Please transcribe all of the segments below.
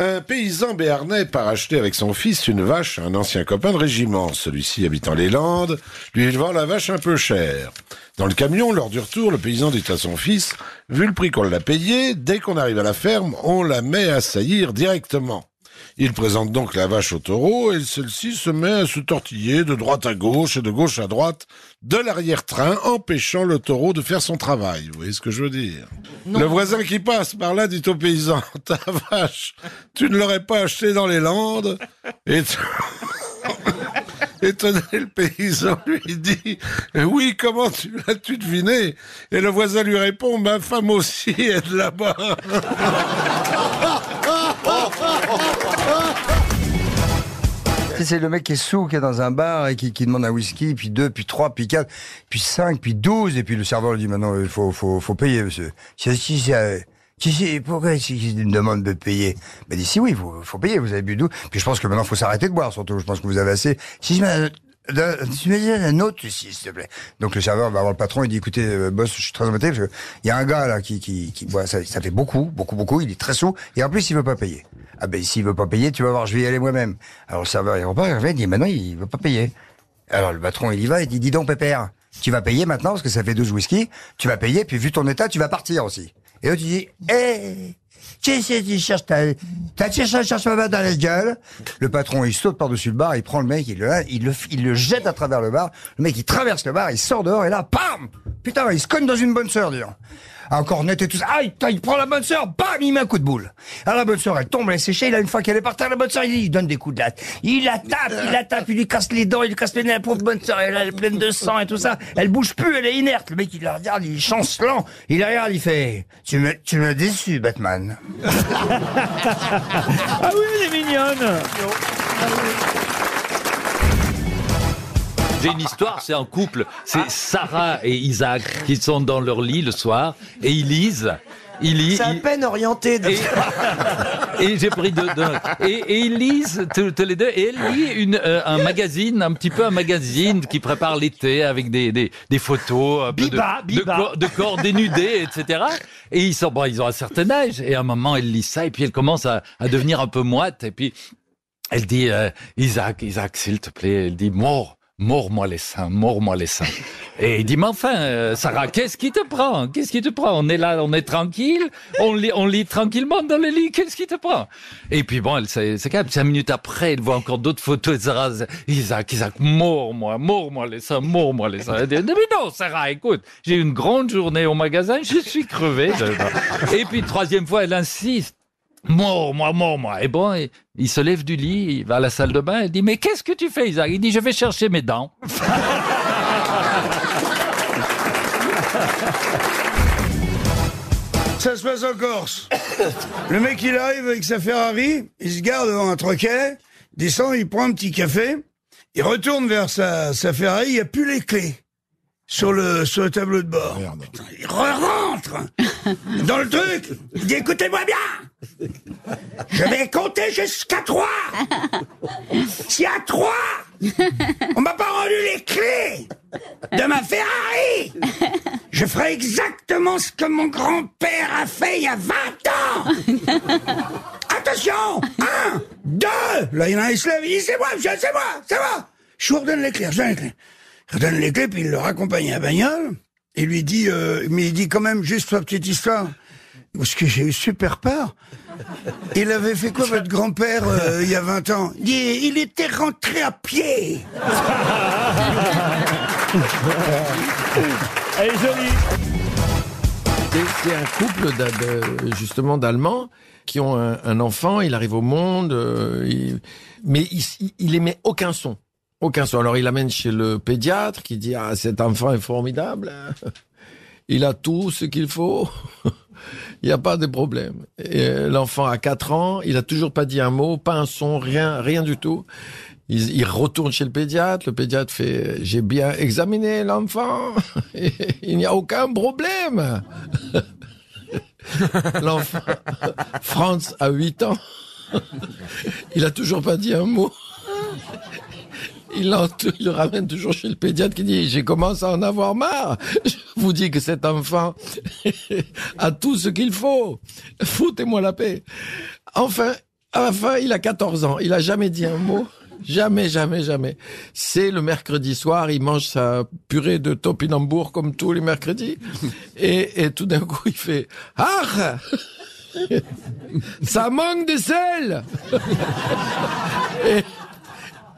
Un paysan béarnais part acheter avec son fils une vache à un ancien copain de régiment. Celui-ci habitant les Landes, lui vend la vache un peu chère. Dans le camion, lors du retour, le paysan dit à son fils, vu le prix qu'on l'a payé, dès qu'on arrive à la ferme, on la met à saillir directement. Il présente donc la vache au taureau et celle-ci se met à se tortiller de droite à gauche et de gauche à droite de l'arrière-train, empêchant le taureau de faire son travail. Vous voyez ce que je veux dire? Le voisin qui passe par là dit au paysan, ta vache, tu ne l'aurais pas achetée dans les Landes et Étonné, le paysan lui dit Oui, comment tu l'as-tu deviné? Et le voisin lui répond Ma femme aussi est de là-bas. C'est le mec qui est sous, qui est dans un bar et qui, qui demande un whisky, puis deux, puis trois, puis quatre, puis cinq, puis douze, et puis le serveur lui dit maintenant il faut, faut, faut payer, monsieur. Si, si, si, euh, si, pourquoi si, me demande de payer? Ben dit si oui, faut, faut payer, vous avez bu d'où Puis je pense que maintenant faut s'arrêter de boire, surtout. Je pense que vous avez assez. Si je tu me dis un autre s'il te plaît. Donc le serveur va voir le patron, il dit écoutez euh, boss, je suis très embêté parce que il y a un gars là qui qui, qui boit ça, ça fait beaucoup, beaucoup, beaucoup, il est très sous et en plus il veut pas payer. Ah ben s'il veut pas payer, tu vas voir, je vais y aller moi-même. Alors le serveur il repart, il revient, il dit maintenant il veut pas payer. Alors le patron il y va, il dit dis donc pépère, tu vas payer maintenant parce que ça fait 12 whisky, tu vas payer puis vu ton état, tu vas partir aussi. Et l'autre il dit eh qui c'est qui cherche ta, ta cherche, cherche ma dans la gueule. Le patron, il saute par-dessus le bar, il prend le mec, il le, il le, il le jette à travers le bar. Le mec, il traverse le bar, il sort dehors et là, pam! Putain, il se cogne dans une bonne sœur, dis donc. Encore net et tout ça. Aïe, il prend la bonne sœur, bam, il met un coup de boule. Alors la bonne sœur, elle tombe, elle est séchée, là, une fois qu'elle est par terre, la bonne sœur, il, il donne des coups de latte. Il la tape, il la tape, il lui casse les dents, il lui casse les nez, la pauvre bonne sœur, elle, elle est pleine de sang et tout ça. Elle bouge plus, elle est inerte. Le mec, il la regarde, il est chancelant. Il la regarde, il fait, tu me, tu m'as déçu, Batman. Ah oui, elle est mignonne. J'ai une histoire, c'est un couple, c'est Sarah et Isaac qui sont dans leur lit le soir et ils lisent. Ils lisent. C'est à ils- peine orienté. De... Et, et j'ai pris deux, deux. Et, et ils lisent tous tous les deux. Et elle lit une, euh, un magazine, un petit peu un magazine qui prépare l'été avec des, des, des photos un peu de- Biba, de, Biba. corps, de corps dénudés, etc. Et ils sont, bon, ils ont un certain âge. Et à un moment, elle lit ça et puis elle commence à, à devenir un peu moite. Et puis elle dit, euh, Isaac, Isaac, s'il te plaît, elle dit, mort. Mords-moi les seins, mords-moi les seins. Et il dit, mais enfin, euh, Sarah, qu'est-ce qui te prend? Qu'est-ce qui te prend? On est là, on est tranquille, on lit, on lit tranquillement dans le lit, qu'est-ce qui te prend? Et puis bon, elle c'est quand même cinq minutes après, elle voit encore d'autres photos de Sarah. Isaac, Isaac, mords-moi, mords-moi les seins, mords-moi les seins. Elle dit, mais non, Sarah, écoute, j'ai eu une grande journée au magasin, je suis crevé. Et puis troisième fois, elle insiste. Mort, moi, mort, moi. Et bon, il, il se lève du lit, il va à la salle de bain, il dit, mais qu'est-ce que tu fais, Isaac? Il dit, je vais chercher mes dents. Ça se passe en Corse. Le mec, il arrive avec sa Ferrari, il se garde devant un troquet, descend, il prend un petit café, il retourne vers sa, sa Ferrari, il n'y a plus les clés sur le, sur le tableau de bord. Il re-rentre dans le truc. Il dit, écoutez-moi bien. Je vais compter jusqu'à trois. Y a trois, on m'a pas rendu les clés de ma Ferrari. Je ferai exactement ce que mon grand-père a fait il y a 20 ans. Attention Un, deux Là, il y en a un, il se lève, il dit, c'est moi, monsieur, c'est moi, c'est moi Je vous redonne les clés, je vous donne les clés. Il redonne les clés, puis il le raccompagne à la bagnole. Et lui dit, euh, mais il dit quand même juste sa petite histoire. Parce que j'ai eu super peur. Il avait fait quoi, votre grand-père, euh, il y a 20 ans? Il, était rentré à pied. Elle est jolie. C'est un couple de- justement d'Allemands qui ont un, un enfant, il arrive au monde, euh, il- mais il, il, il émet aucun son. Aucun son. Alors il l'amène chez le pédiatre qui dit ah cet enfant est formidable, il a tout ce qu'il faut, il n'y a pas de problème. L'enfant a 4 ans, il a toujours pas dit un mot, pas un son, rien, rien du tout. Il, retourne chez le pédiatre, le pédiatre fait j'ai bien examiné l'enfant, il n'y a aucun problème. L'enfant, Franz a 8 ans. Il a toujours pas dit un mot. Il, le ramène toujours chez le pédiatre qui dit j'ai commencé à en avoir marre. Je vous dis que cet enfant a tout ce qu'il faut. Foutez-moi la paix. Enfin, À la fin, il a 14 ans. Il a jamais dit un mot. Jamais, jamais, jamais. C'est le mercredi soir, il mange sa purée de topinambour comme tous les mercredis. Et, et tout d'un coup, il fait « Ah Ça manque de sel !»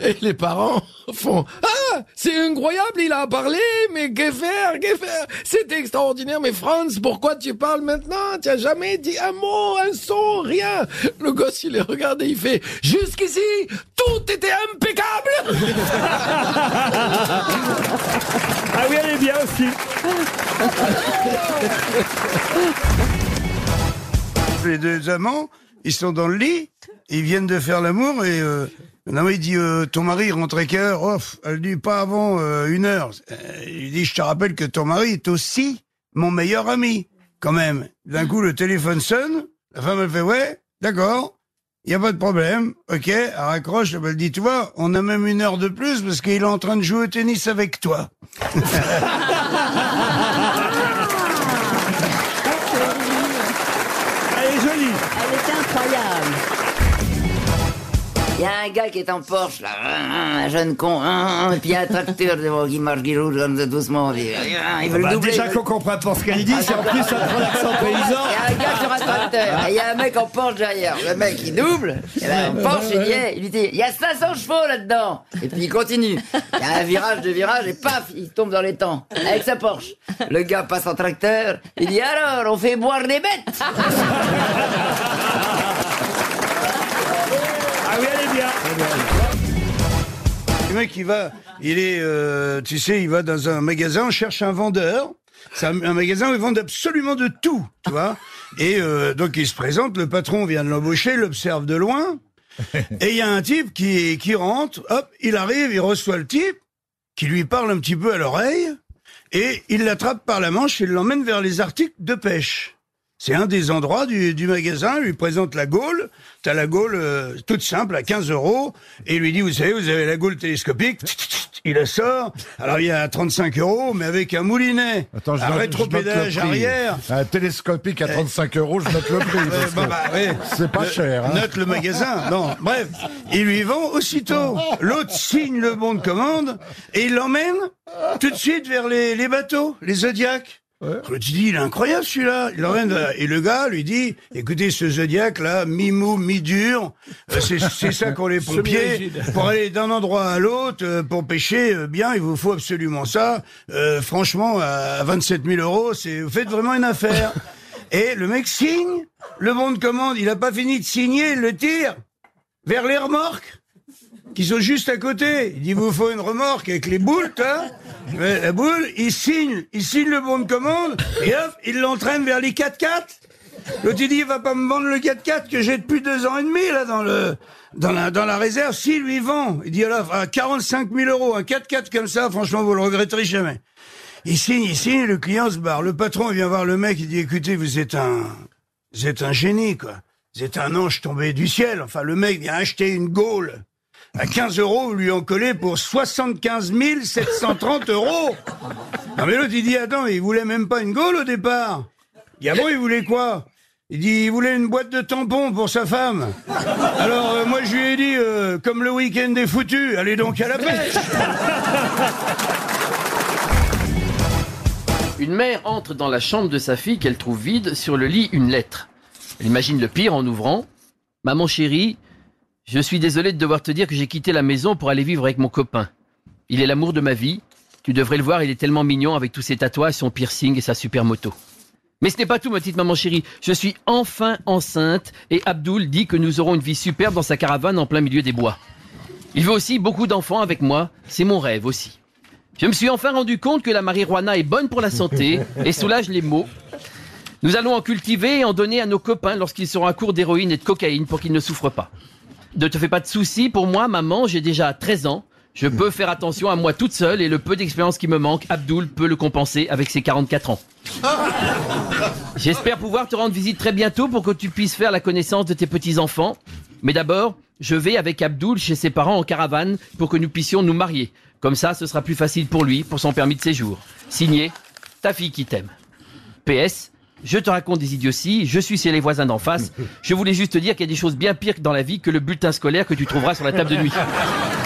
Et, les parents font Ah, c'est incroyable, il a parlé, mais que faire, que faire? C'est extraordinaire, mais Franz, pourquoi tu parles maintenant? Tu as jamais dit un mot, un son, rien. Le gosse, il les regarde et il fait Jusqu'ici, tout était impeccable Ah oui, elle est bien aussi. Les deux amants, ils sont dans le lit, ils viennent de faire l'amour et euh, non, il dit euh, ton mari rentre à quelle heure Elle dit pas avant euh, une heure. Euh, il dit je te rappelle que ton mari est aussi mon meilleur ami quand même. D'un coup le téléphone sonne, la femme elle fait ouais, d'accord. Il y a pas de problème, ok, elle raccroche, elle dit, tu vois, on a même une heure de plus parce qu'il est en train de jouer au tennis avec toi. Il y a un gars qui est en Porsche, là, un jeune con, et puis il y a un tracteur devant qui marche, qui roule comme ça, doucement, il veut le Bah, doubler. déjà il veut- qu'on comprend pas ce qu'elle dit, c'est en plus un trop l'accent paysan. Il y a un gars sur un tracteur, et il y a un mec en Porsche derrière. Le mec, il double, et là, en Porsche, il dit, hey, il lui dit, il y a 500 chevaux là-dedans. Et puis il continue. Il y a un virage, deux virages, et paf, il tombe dans les temps, avec sa Porsche. Le gars passe en tracteur, il dit, alors, on fait boire des bêtes. Le mec, il va, il est, euh, tu sais, il va dans un magasin, on cherche un vendeur. C'est un, un magasin où ils vendent absolument de tout, tu vois. Et euh, donc il se présente, le patron vient de l'embaucher, l'observe de loin. Et il y a un type qui, qui rentre, hop, il arrive, il reçoit le type, qui lui parle un petit peu à l'oreille, et il l'attrape par la manche et l'emmène vers les articles de pêche. C'est un des endroits du, du magasin, il lui présente la gaule, t'as la gaule euh, toute simple à 15 euros, et il lui dit, vous savez, vous avez la gaule télescopique, il la sort, alors il y a 35 euros, mais avec un moulinet, Attends, je un note- rétropédage je note le prix. arrière, Un télescopique à 35 euros, je note le prix. parce bah, que bah, ouais. C'est pas cher. Hein. Note le magasin. Non, bref, il lui vend aussitôt. L'autre signe le bon de commande et il l'emmène tout de suite vers les, les bateaux, les Zodiacs. L'autre dit, il est incroyable celui-là. Il et le gars lui dit, écoutez ce Zodiac là, mi-mou, mi-dur, euh, c'est c'est ça qu'ont les pompiers. Pour aller d'un endroit à l'autre, euh, pour pêcher euh, bien, il vous faut absolument ça. Euh, franchement, à 27 000 euros, c'est vous faites vraiment une affaire. Et le mec signe, le bon de commande, il a pas fini de signer, il le tire vers les remorques qui sont juste à côté. Il dit, vous faut une remorque avec les boules, hein La boule, il signe, il signe le bon de commande, et hop, il l'entraîne vers les 4x4. L'autre, il dit, il va pas me vendre le 4x4 que j'ai depuis deux ans et demi, là, dans le, dans la, dans la réserve. Si, lui vend. Il dit, alors, à 45 000 euros, un 4x4 comme ça, franchement, vous le regretterez jamais. Il signe, il signe, le client se barre. Le patron vient voir le mec, il dit, écoutez, vous êtes un, vous êtes un génie, quoi. Vous êtes un ange tombé du ciel. Enfin, le mec vient acheter une gaule. À 15 euros, lui en collez pour 75 730 euros. Non, mais l'autre, il dit, attends, il voulait même pas une gaule au départ. Il il voulait quoi? Il dit, il voulait une boîte de tampons pour sa femme. Alors, euh, moi, je lui ai dit, euh, comme le week-end est foutu, allez donc à la pêche. Une mère entre dans la chambre de sa fille qu'elle trouve vide, sur le lit une lettre. Elle imagine le pire en ouvrant. Maman chérie, je suis désolé de devoir te dire que j'ai quitté la maison pour aller vivre avec mon copain. Il est l'amour de ma vie. Tu devrais le voir, il est tellement mignon avec tous ses tatouages, son piercing et sa super moto. Mais ce n'est pas tout, ma petite maman chérie. Je suis enfin enceinte et Abdoul dit que nous aurons une vie superbe dans sa caravane en plein milieu des bois. Il veut aussi beaucoup d'enfants avec moi. C'est mon rêve aussi. Je me suis enfin rendu compte que la marijuana est bonne pour la santé et soulage les maux. Nous allons en cultiver et en donner à nos copains lorsqu'ils seront à court d'héroïne et de cocaïne pour qu'ils ne souffrent pas. Ne te fais pas de soucis, pour moi, maman, j'ai déjà 13 ans. Je peux faire attention à moi toute seule et le peu d'expérience qui me manque, Abdoul peut le compenser avec ses 44 ans. J'espère pouvoir te rendre visite très bientôt pour que tu puisses faire la connaissance de tes petits-enfants. Mais d'abord, je vais avec Abdoul chez ses parents en caravane pour que nous puissions nous marier. Comme ça, ce sera plus facile pour lui, pour son permis de séjour. Signé, ta fille qui t'aime. PS, Je te raconte des idioties, je suis chez les voisins d'en face. Je voulais juste te dire qu'il y a des choses bien pires dans la vie que le bulletin scolaire que tu trouveras sur la table de nuit.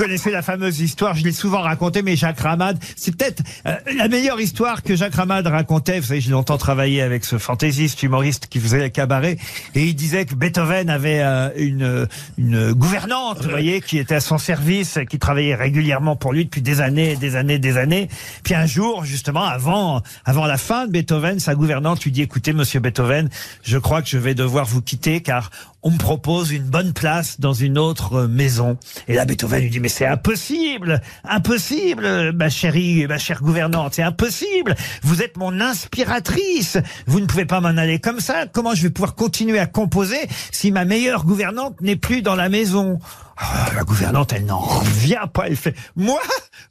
connaissez la fameuse histoire, je l'ai souvent racontée, mais Jacques Ramade, c'est peut-être euh, la meilleure histoire que Jacques Ramade racontait. Vous savez, j'ai longtemps travaillé avec ce fantaisiste humoriste qui faisait le cabaret, et il disait que Beethoven avait euh, une, une gouvernante, vous voyez, qui était à son service, qui travaillait régulièrement pour lui depuis des années, des années, des années. Puis un jour, justement, avant, avant la fin de Beethoven, sa gouvernante lui dit, écoutez, monsieur Beethoven, je crois que je vais devoir vous quitter, car on me propose une bonne place dans une autre euh, maison. Et là, Beethoven lui dit, mais c'est impossible, impossible, ma chérie, ma chère gouvernante, c'est impossible. Vous êtes mon inspiratrice. Vous ne pouvez pas m'en aller comme ça. Comment je vais pouvoir continuer à composer si ma meilleure gouvernante n'est plus dans la maison? Ah, la gouvernante, elle n'en revient pas. Elle fait, moi,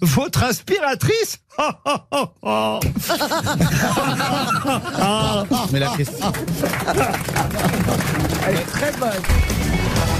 votre inspiratrice? Mais la question. Elle est très bonne.